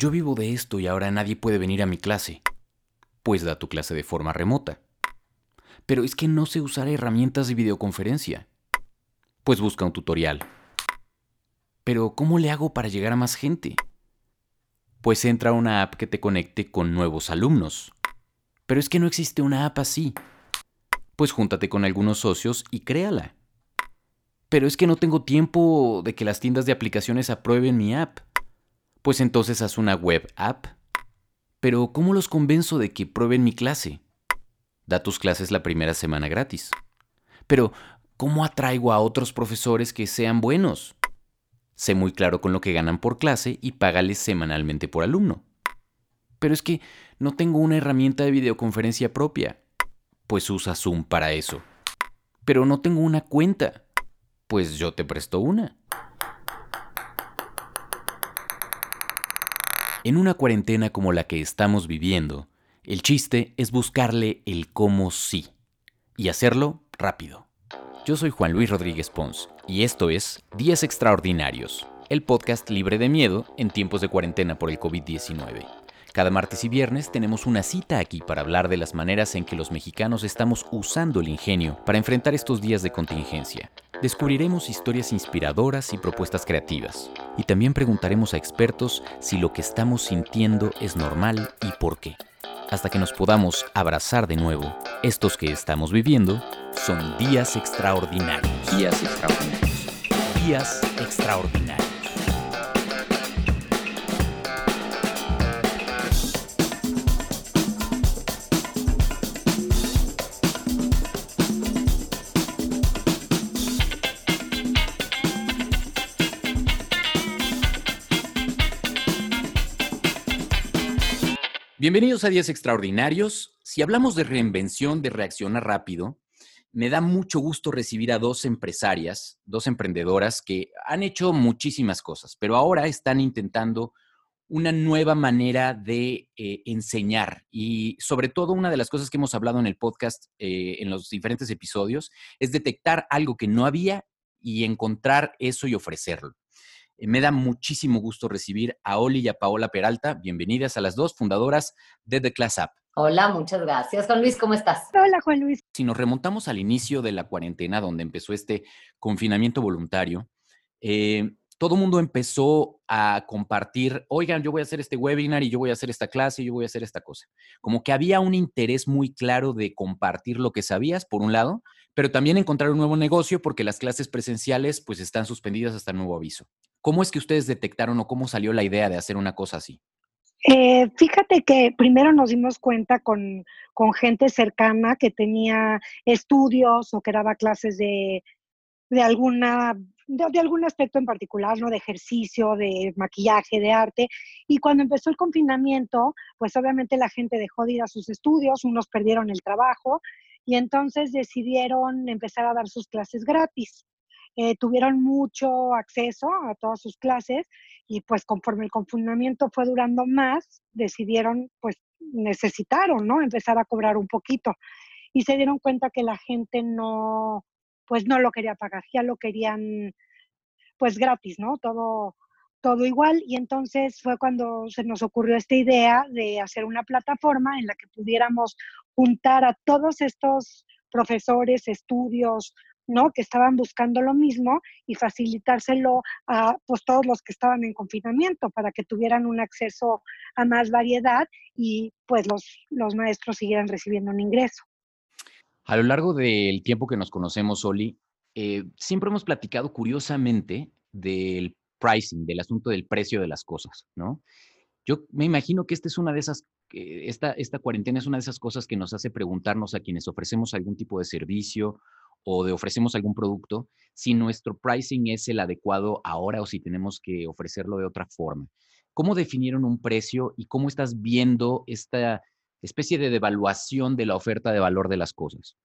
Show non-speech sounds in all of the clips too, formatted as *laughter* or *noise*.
Yo vivo de esto y ahora nadie puede venir a mi clase. Pues da tu clase de forma remota. Pero es que no sé usar herramientas de videoconferencia. Pues busca un tutorial. Pero ¿cómo le hago para llegar a más gente? Pues entra a una app que te conecte con nuevos alumnos. Pero es que no existe una app así. Pues júntate con algunos socios y créala. Pero es que no tengo tiempo de que las tiendas de aplicaciones aprueben mi app. Pues entonces haz una web app. Pero ¿cómo los convenzo de que prueben mi clase? Da tus clases la primera semana gratis. Pero ¿cómo atraigo a otros profesores que sean buenos? Sé muy claro con lo que ganan por clase y págales semanalmente por alumno. Pero es que no tengo una herramienta de videoconferencia propia. Pues usa Zoom para eso. Pero no tengo una cuenta. Pues yo te presto una. En una cuarentena como la que estamos viviendo, el chiste es buscarle el cómo sí y hacerlo rápido. Yo soy Juan Luis Rodríguez Pons y esto es Días Extraordinarios, el podcast libre de miedo en tiempos de cuarentena por el COVID-19. Cada martes y viernes tenemos una cita aquí para hablar de las maneras en que los mexicanos estamos usando el ingenio para enfrentar estos días de contingencia. Descubriremos historias inspiradoras y propuestas creativas. Y también preguntaremos a expertos si lo que estamos sintiendo es normal y por qué. Hasta que nos podamos abrazar de nuevo, estos que estamos viviendo son días extraordinarios. Días extraordinarios. Días extraordinarios. Bienvenidos a Días Extraordinarios. Si hablamos de reinvención, de reaccionar rápido, me da mucho gusto recibir a dos empresarias, dos emprendedoras que han hecho muchísimas cosas, pero ahora están intentando una nueva manera de eh, enseñar. Y sobre todo, una de las cosas que hemos hablado en el podcast, eh, en los diferentes episodios, es detectar algo que no había y encontrar eso y ofrecerlo. Eh, me da muchísimo gusto recibir a Oli y a Paola Peralta. Bienvenidas a las dos fundadoras de The Class App. Hola, muchas gracias. Juan Luis, ¿cómo estás? Hola, Juan Luis. Si nos remontamos al inicio de la cuarentena, donde empezó este confinamiento voluntario, eh, todo el mundo empezó a compartir, oigan, yo voy a hacer este webinar y yo voy a hacer esta clase y yo voy a hacer esta cosa. Como que había un interés muy claro de compartir lo que sabías, por un lado, pero también encontrar un nuevo negocio porque las clases presenciales pues están suspendidas hasta nuevo aviso. ¿Cómo es que ustedes detectaron o cómo salió la idea de hacer una cosa así? Eh, fíjate que primero nos dimos cuenta con, con, gente cercana que tenía estudios o que daba clases de, de alguna de, algún aspecto en particular, ¿no? De ejercicio, de maquillaje, de arte. Y cuando empezó el confinamiento, pues obviamente la gente dejó de ir a sus estudios, unos perdieron el trabajo y entonces decidieron empezar a dar sus clases gratis. Eh, tuvieron mucho acceso a todas sus clases y pues conforme el confinamiento fue durando más, decidieron, pues necesitaron, ¿no? Empezar a cobrar un poquito y se dieron cuenta que la gente no, pues no lo quería pagar, ya lo querían pues gratis, ¿no? Todo, todo igual. Y entonces fue cuando se nos ocurrió esta idea de hacer una plataforma en la que pudiéramos juntar a todos estos profesores, estudios, ¿no? Que estaban buscando lo mismo y facilitárselo a pues, todos los que estaban en confinamiento para que tuvieran un acceso a más variedad y pues los, los maestros siguieran recibiendo un ingreso. A lo largo del tiempo que nos conocemos, Oli, eh, siempre hemos platicado curiosamente del pricing, del asunto del precio de las cosas, ¿no? Yo me imagino que esta es una de esas, esta, esta cuarentena es una de esas cosas que nos hace preguntarnos a quienes ofrecemos algún tipo de servicio o de ofrecemos algún producto, si nuestro pricing es el adecuado ahora o si tenemos que ofrecerlo de otra forma. ¿Cómo definieron un precio y cómo estás viendo esta especie de devaluación de la oferta de valor de las cosas.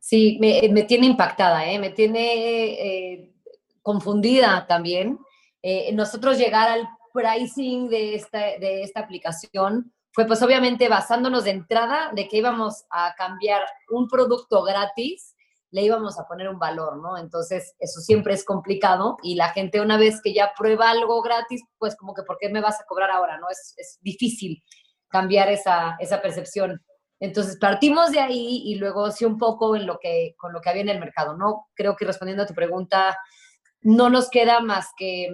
Sí, me, me tiene impactada, ¿eh? me tiene eh, confundida también. Eh, nosotros llegar al pricing de esta, de esta aplicación fue pues obviamente basándonos de entrada de que íbamos a cambiar un producto gratis le íbamos a poner un valor, ¿no? Entonces, eso siempre es complicado y la gente una vez que ya prueba algo gratis, pues como que, ¿por qué me vas a cobrar ahora, no? Es, es difícil cambiar esa, esa percepción. Entonces partimos de ahí y luego sí un poco en lo que, con lo que había en el mercado, ¿no? Creo que respondiendo a tu pregunta, no nos queda más que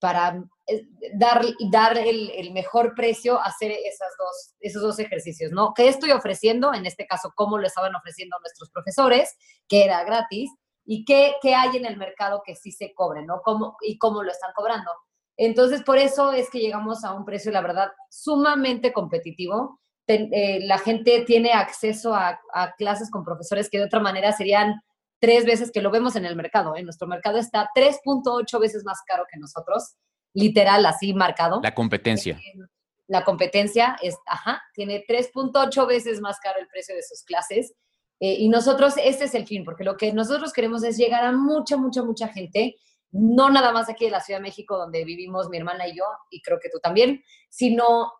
para eh, dar, dar el, mejor precio, hacer esas dos, esos dos ejercicios, ¿no? ¿Qué estoy ofreciendo? En este caso, ¿cómo lo estaban ofreciendo nuestros profesores? Que era gratis. ¿Y qué, qué hay en el mercado que sí se cobre, ¿no? ¿Cómo, y cómo lo están cobrando? Entonces, por eso es que llegamos a un precio, la verdad, sumamente competitivo. Eh, la gente tiene acceso a, clases con profesores que de otra manera serían tres veces que lo vemos en el mercado. En ¿eh? nuestro mercado está 3.8 veces más caro que nosotros, literal, así marcado. La competencia. Eh, la competencia es, ajá, tiene 3.8 veces más caro el precio de sus clases. y nosotros, este es el fin, porque lo que nosotros queremos es llegar a mucha, mucha, mucha gente no nada más aquí en la Ciudad de México, donde vivimos mi hermana y yo, y creo que tú también, sino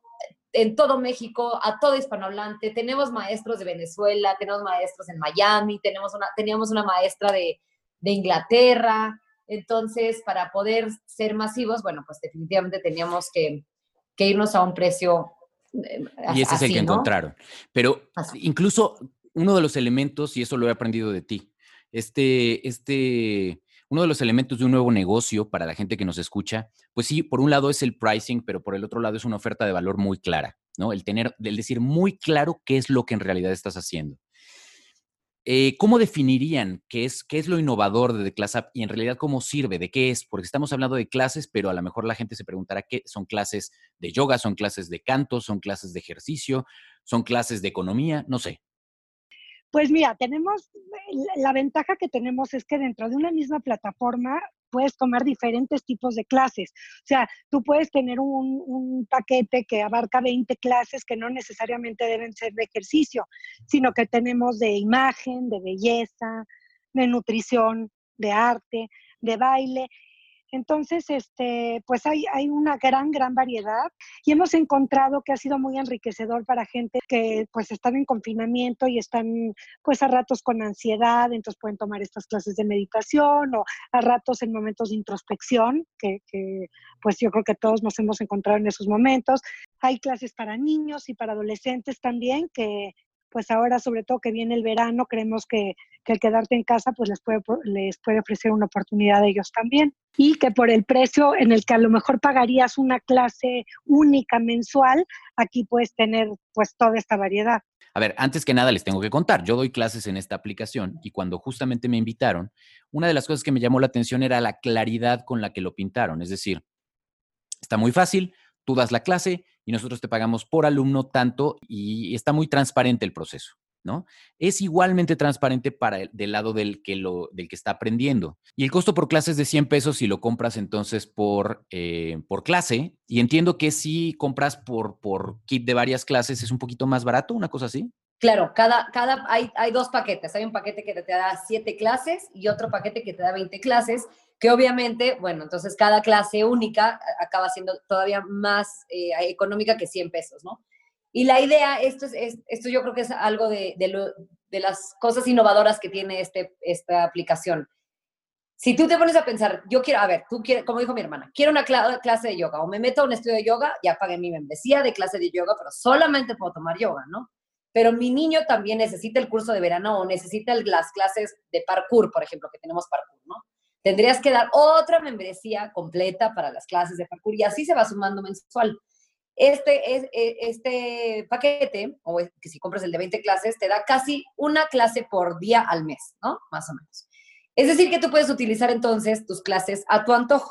en todo México, a todo hispanohablante. Tenemos maestros de Venezuela, tenemos maestros en Miami, tenemos una, teníamos una maestra de, Inglaterra. Entonces, para poder ser masivos, bueno, pues definitivamente teníamos que, irnos a un precio. Eh, y ese es el que encontraron. Pero incluso uno de los elementos, y eso lo he aprendido de ti, este, este uno de los elementos de un nuevo negocio para la gente que nos escucha, pues sí, por un lado es el pricing, pero por el otro lado es una oferta de valor muy clara, ¿no? El tener, el decir muy claro qué es lo que en realidad estás haciendo. Eh, ¿Cómo definirían qué es, qué es lo innovador de The Class App y en realidad cómo sirve? ¿De qué es? Porque estamos hablando de clases, pero a lo mejor la gente se preguntará qué son clases de yoga, son clases de canto, son clases de ejercicio, son clases de economía, no sé. Pues mira, tenemos, la ventaja que tenemos es que dentro de una misma plataforma puedes tomar diferentes tipos de clases. O sea, tú puedes tener un, paquete que abarca 20 clases que no necesariamente deben ser de ejercicio, sino que tenemos de imagen, de belleza, de nutrición, de arte, de baile. Entonces, este, pues hay, hay una gran, gran variedad y hemos encontrado que ha sido muy enriquecedor para gente que pues están en confinamiento y están pues a ratos con ansiedad, entonces pueden tomar estas clases de meditación o a ratos en momentos de introspección, que, que pues yo creo que todos nos hemos encontrado en esos momentos. Hay clases para niños y para adolescentes también que, pues ahora sobre todo que viene el verano, creemos que, que el quedarte en casa pues les puede, les puede ofrecer una oportunidad a ellos también. Y que por el precio en el que a lo mejor pagarías una clase única mensual, aquí puedes tener pues toda esta variedad. A ver, antes que nada les tengo que contar, yo doy clases en esta aplicación y cuando justamente me invitaron, una de las cosas que me llamó la atención era la claridad con la que lo pintaron, es decir, está muy fácil, tú das la clase y nosotros te pagamos por alumno tanto y está muy transparente el proceso. ¿No? Es igualmente transparente para el, del lado del que, lo, del que está aprendiendo. Y el costo por clase es de 100 pesos si lo compras entonces por, eh, por clase. Y entiendo que si compras por, por kit de varias clases es un poquito más barato, una cosa así. Claro, cada, cada, hay, hay dos paquetes. Hay un paquete que te da 7 clases y otro paquete que te da 20 clases que obviamente, bueno, entonces cada clase única acaba siendo todavía más eh, económica que 100 pesos, ¿no? Y la idea, esto, es, esto yo creo que es algo de, de, las cosas innovadoras que tiene este, esta aplicación. Si tú te pones a pensar, yo quiero, a ver, tú quieres, como dijo mi hermana, quiero una clase de yoga o me meto a un estudio de yoga, ya pagué mi membresía de clase de yoga, pero solamente puedo tomar yoga, ¿no? Pero mi niño también necesita el curso de verano o necesita las clases de parkour, por ejemplo, que tenemos parkour, ¿no? Tendrías que dar otra membresía completa para las clases de parkour y así se va sumando mensual. Este, es, e, este paquete, o que si compras el de 20 clases, te da casi una clase por día al mes, ¿no? Más o menos. Es decir, que tú puedes utilizar entonces tus clases a tu antojo,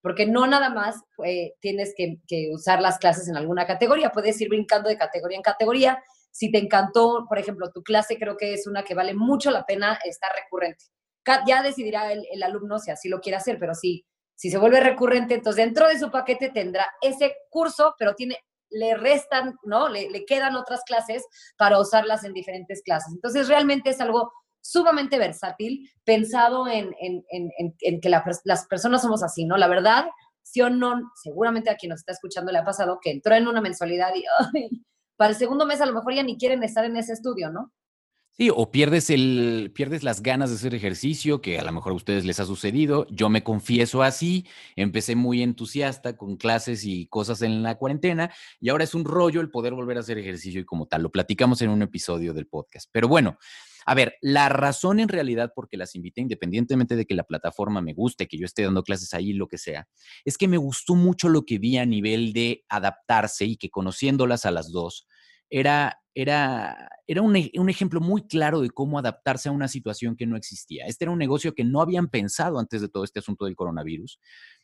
porque no nada más eh, tienes que, que usar las clases en alguna categoría, puedes ir brincando de categoría en categoría. Si te encantó, por ejemplo, tu clase, creo que es una que vale mucho la pena estar recurrente ya decidirá el, alumno si así lo quiere hacer, pero sí, si se vuelve recurrente, entonces dentro de su paquete tendrá ese curso, pero tiene, le restan, ¿no? Le, quedan otras clases para usarlas en diferentes clases. Entonces realmente es algo sumamente versátil, pensado en, que las personas somos así, ¿no? La verdad, sí o no, seguramente a quien nos está escuchando le ha pasado que entró en una mensualidad y *laughs* para el segundo mes a lo mejor ya ni quieren estar en ese estudio, ¿no? Sí, o pierdes, el, pierdes las ganas de hacer ejercicio, que a lo mejor a ustedes les ha sucedido. Yo me confieso así, empecé muy entusiasta con clases y cosas en la cuarentena y ahora es un rollo el poder volver a hacer ejercicio y como tal. Lo platicamos en un episodio del podcast. Pero bueno, a ver, la razón en realidad por que las invité, independientemente de que la plataforma me guste, que yo esté dando clases ahí, lo que sea, es que me gustó mucho lo que vi a nivel de adaptarse y que conociéndolas a las dos, era, era, era un, un, ejemplo muy claro de cómo adaptarse a una situación que no existía. Este era un negocio que no habían pensado antes de todo este asunto del coronavirus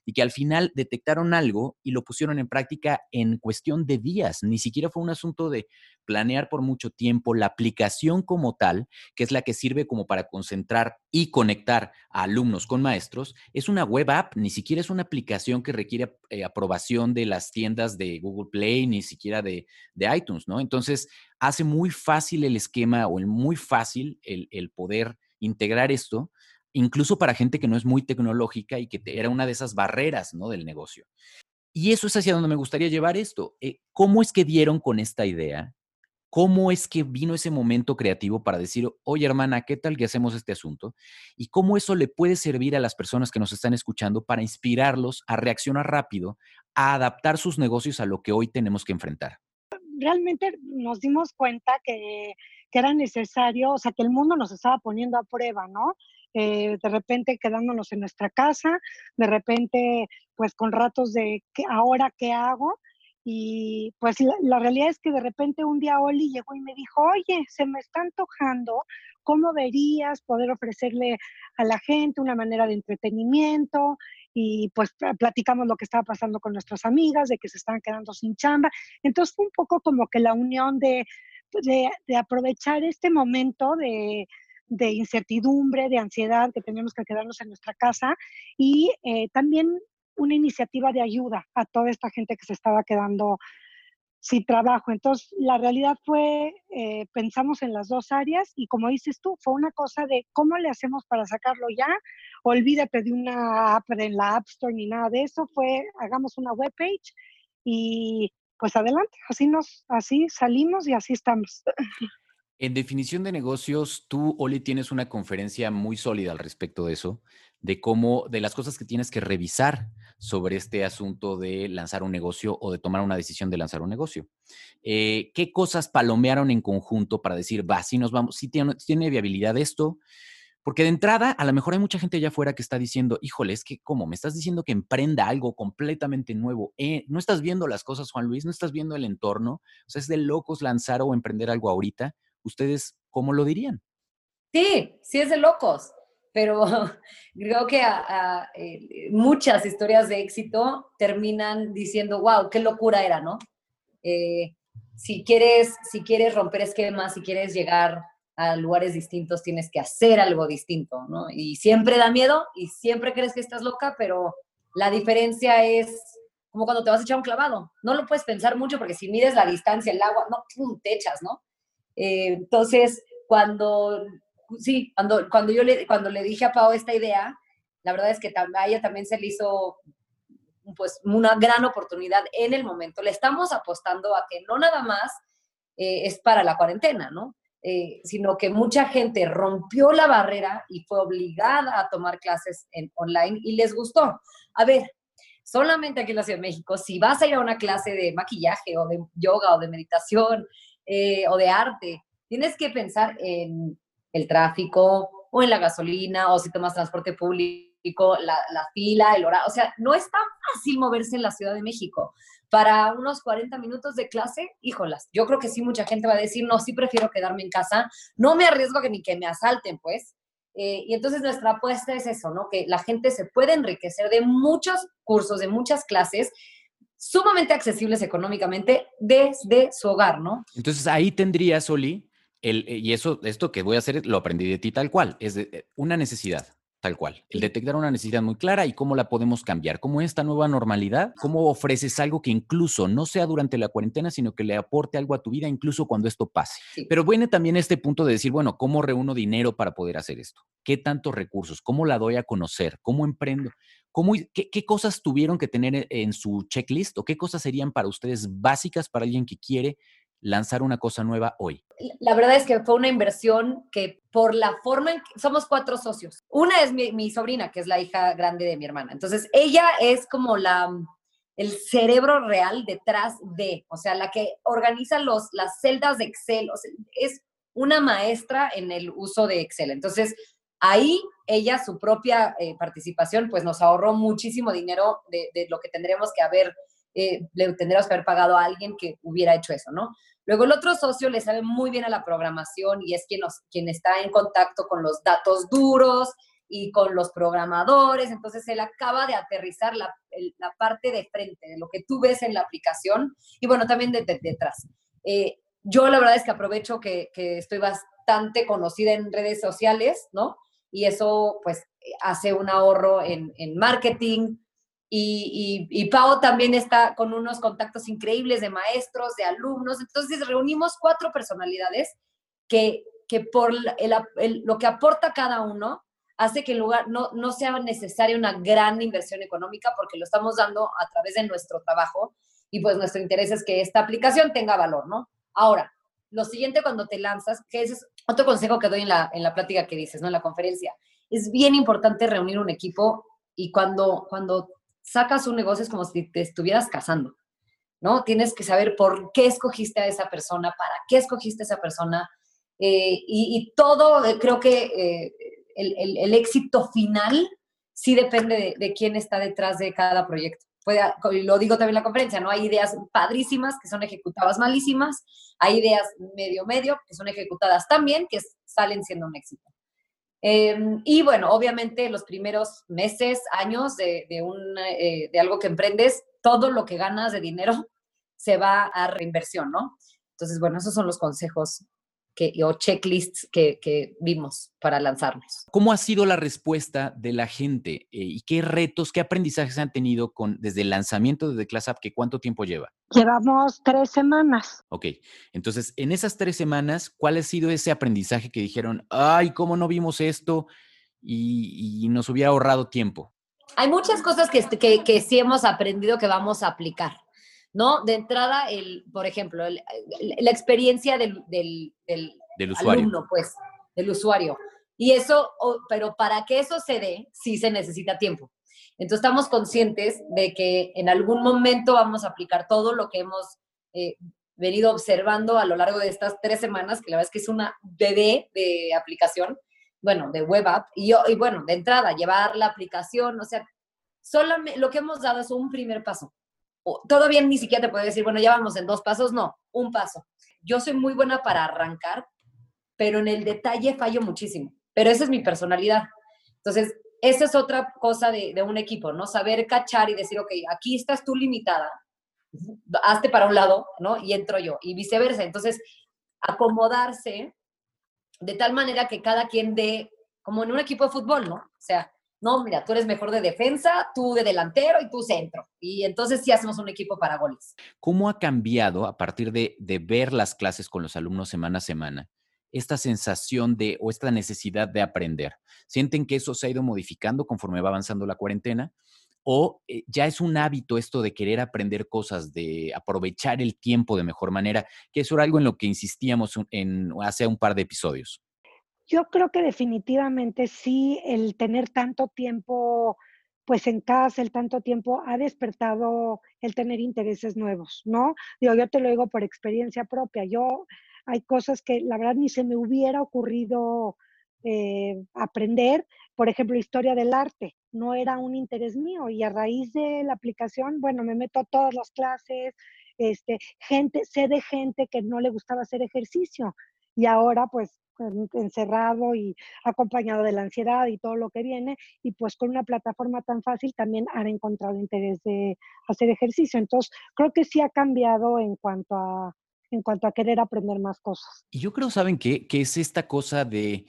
y que al final detectaron algo y lo pusieron en práctica en cuestión de días. Ni siquiera fue un asunto de planear por mucho tiempo la aplicación como tal, que es la que sirve como para concentrar y conectar a alumnos con maestros, es una web app, ni siquiera es una aplicación que requiere eh, aprobación de las tiendas de Google Play, ni siquiera de, iTunes, ¿no? Entonces, hace muy fácil el esquema o el muy fácil el poder integrar esto incluso para gente que no es muy tecnológica y que era una de esas barreras ¿no? del negocio. Y eso es hacia donde me gustaría llevar esto. Eh, ¿Cómo es que dieron con esta idea? ¿Cómo es que vino ese momento creativo para decir, oye hermana, ¿qué tal que hacemos este asunto? Y cómo eso le puede servir a las personas que nos están escuchando para inspirarlos a reaccionar rápido, a adaptar sus negocios a lo que hoy tenemos que enfrentar. Realmente nos dimos cuenta que, que era necesario, o sea, que el mundo nos estaba poniendo a prueba, ¿no? Eh, de repente quedándonos en nuestra casa, de repente pues con ratos de ¿qué, ahora qué hago. Y pues la, realidad es que de repente un día Oli llegó y me dijo, oye, se me está antojando, ¿cómo verías poder ofrecerle a la gente una manera de entretenimiento? Y pues platicamos lo que estaba pasando con nuestras amigas, de que se estaban quedando sin chamba. Entonces fue un poco como que la unión de, de aprovechar este momento de, de incertidumbre, de ansiedad, que teníamos que quedarnos en nuestra casa y eh, también una iniciativa de ayuda a toda esta gente que se estaba quedando sin trabajo. Entonces, la realidad fue, eh, pensamos en las dos áreas y como dices tú, fue una cosa de cómo le hacemos para sacarlo ya. Olvídate de una app en la App Store ni nada de eso. Fue, hagamos una web page y pues adelante, así nos, así salimos y así estamos. *laughs* En definición de negocios, tú, Oli, tienes una conferencia muy sólida al respecto de eso, de cómo, de las cosas que tienes que revisar sobre este asunto de lanzar un negocio o de tomar una decisión de lanzar un negocio. Eh, ¿Qué cosas palomearon en conjunto para decir, va, si nos vamos, si tiene, tiene viabilidad esto? Porque de entrada, a lo mejor hay mucha gente allá afuera que está diciendo, híjole, es que, ¿cómo? Me estás diciendo que emprenda algo completamente nuevo. Eh, no estás viendo las cosas, Juan Luis, no estás viendo el entorno. O sea, es de locos lanzar o emprender algo ahorita. ¿Ustedes cómo lo dirían? Sí, sí es de locos, pero *laughs* creo que eh, muchas historias de éxito terminan diciendo, wow, qué locura era, ¿no? Eh, si, quieres, si quieres romper esquemas, si quieres llegar a lugares distintos, tienes que hacer algo distinto, ¿no? Y siempre da miedo y siempre crees que estás loca, pero la diferencia es como cuando te vas a echar un clavado. No lo puedes pensar mucho porque si mides la distancia, el agua, no, te echas, ¿no? Eh, entonces, cuando, sí, cuando, cuando yo le, cuando le dije a Pau esta idea, la verdad es que a ella también se le hizo pues una gran oportunidad en el momento. Le estamos apostando a que no nada más eh, es para la cuarentena, ¿no? Eh, sino que mucha gente rompió la barrera y fue obligada a tomar clases en online y les gustó. A ver, solamente aquí en la Ciudad de México, si vas a ir a una clase de maquillaje o de yoga o de meditación eh, o de arte. Tienes que pensar en el tráfico o en la gasolina o si tomas transporte público, la, fila, el horario. O sea, no es tan fácil moverse en la Ciudad de México. Para unos 40 minutos de clase, híjolas, yo creo que sí mucha gente va a decir, no, sí prefiero quedarme en casa, no me arriesgo que ni que me asalten, pues. Eh, y entonces nuestra apuesta es eso, ¿no? Que la gente se puede enriquecer de muchos cursos, de muchas clases sumamente accesibles económicamente desde su hogar, ¿no? Entonces ahí tendrías, Oli, el, eh, y eso, esto que voy a hacer lo aprendí de ti tal cual, es de, eh, una necesidad. Tal cual. El detectar una necesidad muy clara y cómo la podemos cambiar. Cómo esta nueva normalidad, cómo ofreces algo que incluso no sea durante la cuarentena, sino que le aporte algo a tu vida, incluso cuando esto pase. Pero viene también este punto de decir, bueno, ¿cómo reúno dinero para poder hacer esto? ¿Qué tantos recursos? ¿Cómo la doy a conocer? ¿Cómo emprendo? Qué, cosas tuvieron que tener e, en su checklist o qué cosas serían para ustedes básicas para alguien que quiere lanzar una cosa nueva hoy? La verdad es que fue una inversión que por la forma en que somos cuatro socios. Una es mi, sobrina, que es la hija grande de mi hermana. Entonces, ella es como la, el cerebro real detrás de, o sea, la que organiza los, las celdas de Excel. es una maestra en el uso de Excel. Entonces, ahí ella, su propia eh, participación, pues nos ahorró muchísimo dinero de, lo que tendríamos que haber eh, le pagado a alguien que hubiera hecho eso, ¿no? Luego el otro socio le sabe muy bien a la programación y es quien, quien está en contacto con los datos duros y con los programadores, entonces él acaba de aterrizar la, la parte de frente, de lo que tú ves en la aplicación y bueno, también de, detrás. Eh, yo la verdad es que aprovecho que estoy bastante conocida en redes sociales, ¿no? Y eso pues hace un ahorro en, en marketing, y, y, Pau también está con unos contactos increíbles de maestros, de alumnos. Entonces reunimos cuatro personalidades que, que por lo que aporta cada uno hace que el lugar no, no sea necesaria una gran inversión económica porque lo estamos dando a través de nuestro trabajo y pues nuestro interés es que esta aplicación tenga valor, ¿no? Ahora, lo siguiente cuando te lanzas, que es otro consejo que doy en la, en la plática que dices, ¿no? En la conferencia, es bien importante reunir un equipo y cuando, cuando sacas un negocio es como si te estuvieras casando, ¿no? Tienes que saber por qué escogiste a esa persona, para qué escogiste a esa persona. Eh, y, todo, eh, creo que eh, el, éxito final sí depende de, quién está detrás de cada proyecto. Lo digo también en la conferencia, ¿no? Hay ideas padrísimas que son ejecutadas malísimas, hay ideas medio medio que son ejecutadas tan bien que salen siendo un éxito. Em, y bueno, obviamente los primeros meses, años de, de, un, eh, de algo que emprendes, todo lo que ganas de dinero *laughs* se va a reinversión, ¿no? Entonces, bueno, esos son los consejos que, o checklists que, que, vimos para lanzarnos. ¿Cómo ha sido la respuesta de la gente eh, y qué retos, qué aprendizajes han tenido con, desde el lanzamiento de The Class App? Que ¿Cuánto tiempo lleva? Llevamos tres semanas. Ok, entonces en esas tres semanas, ¿cuál ha sido ese aprendizaje que dijeron, ay, cómo no vimos esto y, y nos hubiera ahorrado tiempo? Hay muchas cosas que, que, que sí hemos aprendido que vamos a aplicar. ¿No? De entrada, el, por ejemplo, la experiencia del, del, del, usuario. alumno, pues, del usuario. Y eso, pero para que eso se dé, sí se necesita tiempo. Entonces estamos conscientes de que en algún momento vamos a aplicar todo lo que hemos eh, venido observando a lo largo de estas tres semanas, que la verdad es que es una bebé de aplicación, bueno, de web app, y, y bueno, de entrada, llevar la aplicación, o sea, solamente lo que hemos dado es un primer paso todavía ni siquiera te puedo decir, bueno, ya vamos en dos pasos, no, un paso. Yo soy muy buena para arrancar, pero en el detalle fallo muchísimo, pero esa es mi personalidad. Entonces, esa es otra cosa de, de un equipo, ¿no? Saber cachar y decir, ok, aquí estás tú limitada, hazte para un lado, ¿no? Y entro yo, y viceversa. Entonces, acomodarse de tal manera que cada quien dé, como en un equipo de fútbol, ¿no? O sea, no, mira, tú eres mejor de defensa, tú de delantero y tú centro. Y entonces sí hacemos un equipo para goles. ¿Cómo ha cambiado a partir de, ver las clases con los alumnos semana a semana? esta sensación de o esta necesidad de aprender? ¿Sienten que eso se ha ido modificando conforme va avanzando la cuarentena? ¿O eh, ya es un hábito esto de querer aprender cosas, de aprovechar el tiempo de mejor manera? Que eso era algo en lo que insistíamos hace un par de episodios. Yo creo que definitivamente sí, el tener tanto tiempo pues en casa, el tanto tiempo ha despertado el tener intereses nuevos, ¿no? Digo, yo te lo digo por experiencia propia. Yo hay cosas que la verdad ni se me hubiera ocurrido eh, aprender. Por ejemplo, historia del arte, no era un interés mío y a raíz de la aplicación, bueno, me meto a todas las clases, este, gente, sé de gente que no le gustaba hacer ejercicio y ahora pues encerrado y acompañado de la ansiedad y todo lo que viene, y pues con una plataforma tan fácil también han encontrado interés de hacer ejercicio. Entonces, creo que sí ha cambiado en cuanto a, en cuanto a querer aprender más cosas. Y yo creo, ¿saben qué? Que es esta cosa de,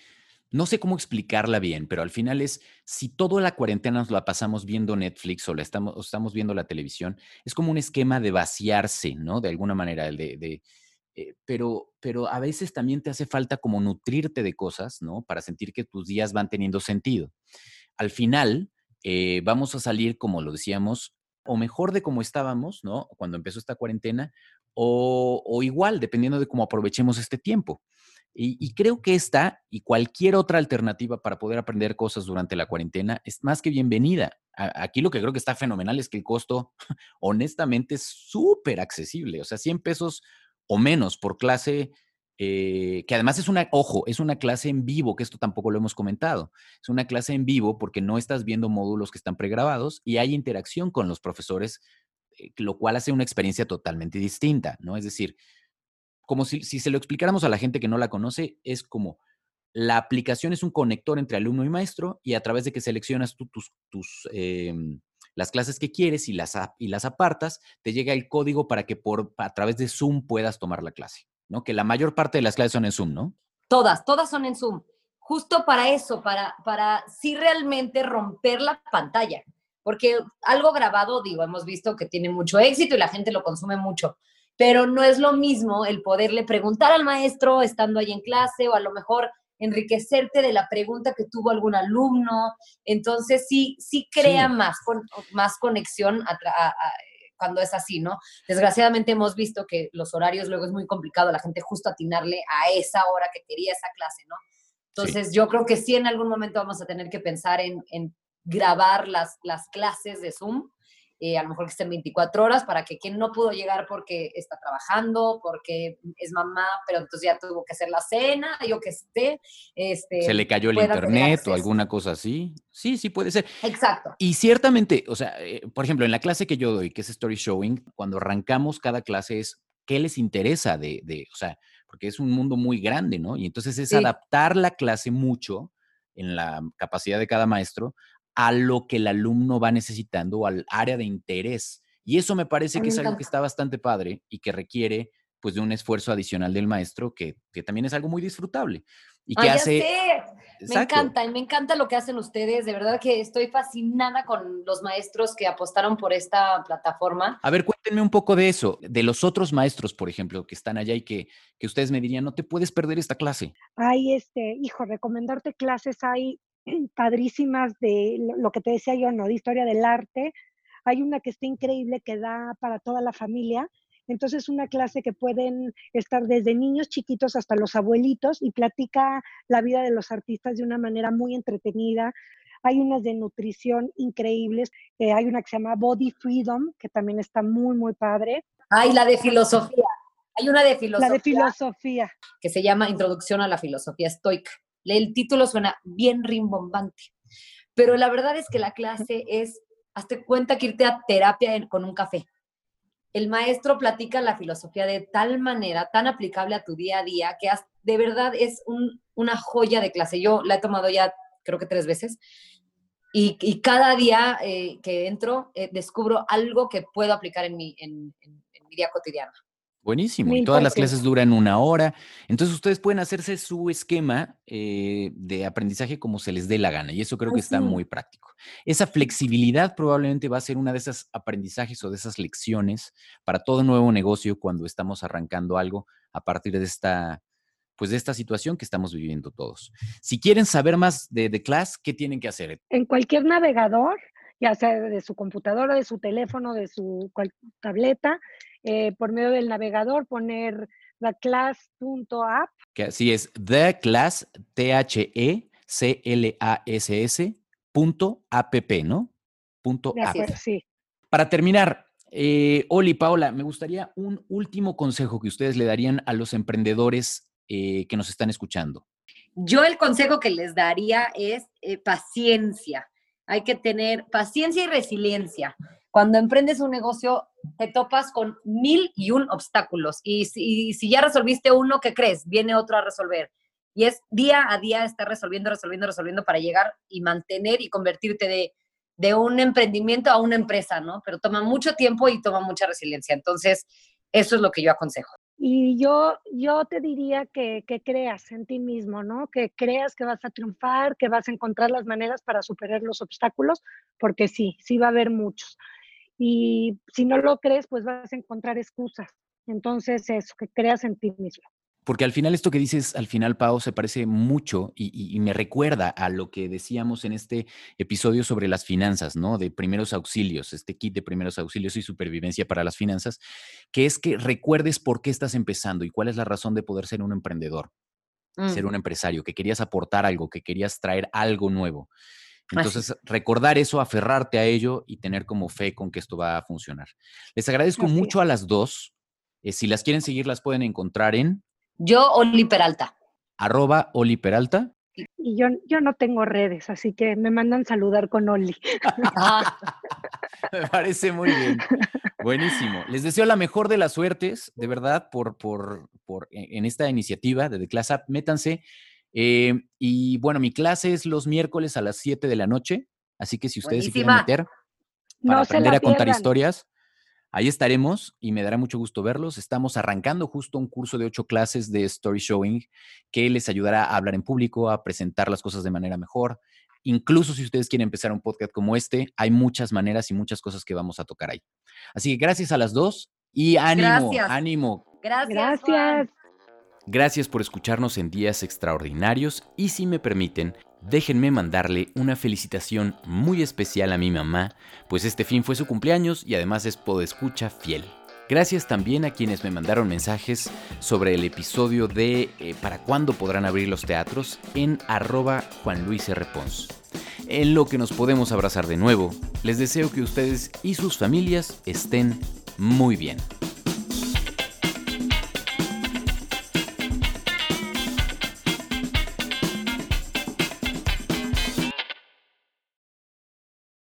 no sé cómo explicarla bien, pero al final es, si toda la cuarentena nos la pasamos viendo Netflix o, la estamos, estamos viendo la televisión, es como un esquema de vaciarse, ¿no? De alguna manera, el de eh, pero, pero a veces también te hace falta como nutrirte de cosas, ¿no? Para sentir que tus días van teniendo sentido. Al final, eh, vamos a salir, como lo decíamos, o mejor de como estábamos, ¿no? Cuando empezó esta cuarentena, o, igual, dependiendo de cómo aprovechemos este tiempo. Y, creo que esta y cualquier otra alternativa para poder aprender cosas durante la cuarentena es más que bienvenida. aquí lo que creo que está fenomenal es que el costo, *laughs* honestamente, es súper accesible. O sea, 100 pesos o menos por clase, eh, que además es una, ojo, es una clase en vivo, que esto tampoco lo hemos comentado. Es una clase en vivo porque no estás viendo módulos que están pregrabados y hay interacción con los profesores eh, lo cual hace una experiencia totalmente distinta, ¿no? Es decir, como si, se lo explicáramos a la gente que no la conoce, es como la aplicación es un conector entre alumno y maestro y a través de que seleccionas tú tus, tus em, las clases que quieres y las, y las apartas, te llega el código para que por, a través de Zoom puedas tomar la clase, ¿no? Que la mayor parte de las clases son en Zoom, ¿no? Todas, todas son en Zoom. Justo para eso, para, para sí realmente romper la pantalla porque algo grabado, digo, hemos visto que tiene mucho éxito y la gente lo consume mucho, pero no es lo mismo el poderle preguntar al maestro estando ahí en clase o a lo mejor enriquecerte de la pregunta que tuvo algún alumno. Entonces, sí, sí crea Más, más conexión cuando es así, ¿no? Desgraciadamente hemos visto que los horarios luego es muy complicado la gente justo atinarle a esa hora que quería esa clase, ¿no? Entonces, yo creo que sí en algún momento vamos a tener que pensar en, en grabar las, las clases de Zoom, eh, a lo mejor que estén 24 horas, para que quien no pudo llegar porque está trabajando, porque es mamá, pero entonces ya tuvo que hacer la cena, yo que esté. Este, Se le cayó el internet o alguna cosa así. Sí, sí puede ser. Exacto. Y ciertamente, o sea, eh, por ejemplo, en la clase que yo doy, que es Story Showing, cuando arrancamos cada clase es qué les interesa de, de o sea, porque es un mundo muy grande, ¿no? Y entonces es adaptar la clase mucho en la capacidad de cada maestro a lo que el alumno va necesitando o al área de interés. Y eso me parece que es algo que está bastante padre y que requiere pues de un esfuerzo adicional del maestro que, también es algo muy disfrutable. Y que hace... Me encanta, y me encanta lo que hacen ustedes. De verdad que estoy fascinada con los maestros que apostaron por esta plataforma. A ver, cuéntenme un poco de eso, de los otros maestros, por ejemplo, que están allá y que, que ustedes me dirían, no te puedes perder esta clase. Hay, este, hijo, recomendarte clases hay padrísimas de lo que te decía yo, ¿no? De historia del arte. Hay una que está increíble que da para toda la familia. Entonces, una clase que pueden estar desde niños chiquitos hasta los abuelitos y platica la vida de los artistas de una manera muy entretenida. Hay unas de nutrición increíbles. Eh, hay una que se llama Body Freedom, que también está muy, muy padre. Hay la de filosofía. Hay una de filosofía. La de filosofía. Que se llama Introducción a la Filosofía Estoica. El título suena bien rimbombante, pero la verdad es que la clase es, hazte cuenta que irte a terapia con un café. El maestro platica la filosofía de tal manera, tan aplicable a tu día a día, que de verdad es una joya de clase. Yo la he tomado ya creo que tres veces y, cada día eh, que entro eh, descubro algo que puedo aplicar en mi, en mi día cotidiano. Buenísimo. Y todas las clases duran una hora. Entonces ustedes pueden hacerse su esquema eh, de aprendizaje como se les dé la gana. Y eso creo que está muy práctico. Esa flexibilidad probablemente va a ser una de esas aprendizajes o de esas lecciones para todo nuevo negocio cuando estamos arrancando algo a partir de esta, pues de esta situación que estamos viviendo todos. Si quieren saber más de The Class, ¿qué tienen que hacer? En cualquier navegador, ya sea de su computadora, de su teléfono, de su tableta, eh, por medio del navegador, poner theclass.app. Que así es, theclass, T-H-E-C-L-A-S-S, punto app, ¿no? Punto app. Sí. Para terminar, eh, Oli, Paola, me gustaría un último consejo que ustedes le darían a los emprendedores eh, que nos están escuchando. Yo el consejo que les daría es eh, paciencia. Hay que tener paciencia y resiliencia. Cuando emprendes un negocio, te topas con mil y un obstáculos. Y si, ya resolviste uno, ¿qué crees? Viene otro a resolver. Y es día a día estar resolviendo, resolviendo, resolviendo para llegar y mantener y convertirte de, de un emprendimiento a una empresa, ¿no? Pero toma mucho tiempo y toma mucha resiliencia. Entonces, eso es lo que yo aconsejo. Y yo, yo te diría que, que, creas en ti mismo, ¿no? Que creas que vas a triunfar, que vas a encontrar las maneras para superar los obstáculos, porque sí, sí va a haber muchos. Y si no lo crees, pues vas a encontrar excusas. Entonces, eso, que creas en ti mismo. porque al final esto que dices, al final, Pau, se parece mucho y, y, me recuerda a lo que decíamos en este episodio sobre las finanzas, ¿no? De primeros auxilios, este kit de primeros auxilios y supervivencia para las finanzas, que es que recuerdes por qué estás empezando y cuál es la razón de poder ser un emprendedor, ser Mm, un empresario, que querías aportar algo, que querías traer algo nuevo. Entonces, recordar eso, aferrarte a ello y tener como fe con que esto va a funcionar. Les agradezco Así mucho a las dos. Eh, si las quieren seguir, las pueden encontrar en Yo, Oli Peralta. arroba Oli Peralta. Y yo, yo no tengo redes, así que me mandan saludar con Oli. *laughs* Me parece muy bien. Buenísimo. Les deseo la mejor de las suertes, de verdad, por, por, por e, en esta iniciativa de The Class App. Métanse. Eh, y bueno, mi clase es los miércoles a las 7 de la noche, así que si ustedes se quieren meter para No aprender a contar historias, ahí estaremos y me dará mucho gusto verlos. Estamos arrancando justo un curso de ocho clases de story showing que les ayudará a hablar en público, a presentar las cosas de manera mejor. Incluso si ustedes quieren empezar un podcast como este, hay muchas maneras y muchas cosas que vamos a tocar ahí. Así que gracias a las dos y ánimo, Gracias. ánimo. Gracias. Juan. Gracias. Por escucharnos en días extraordinarios y si me permiten, déjenme mandarle una felicitación muy especial a mi mamá, pues este fin fue su cumpleaños y además es podescucha fiel. Gracias también a quienes me mandaron mensajes sobre el episodio de eh, para cuándo podrán abrir los teatros en arroba Juan Luis. En lo que nos podemos abrazar de nuevo, les deseo que ustedes y sus familias estén muy bien.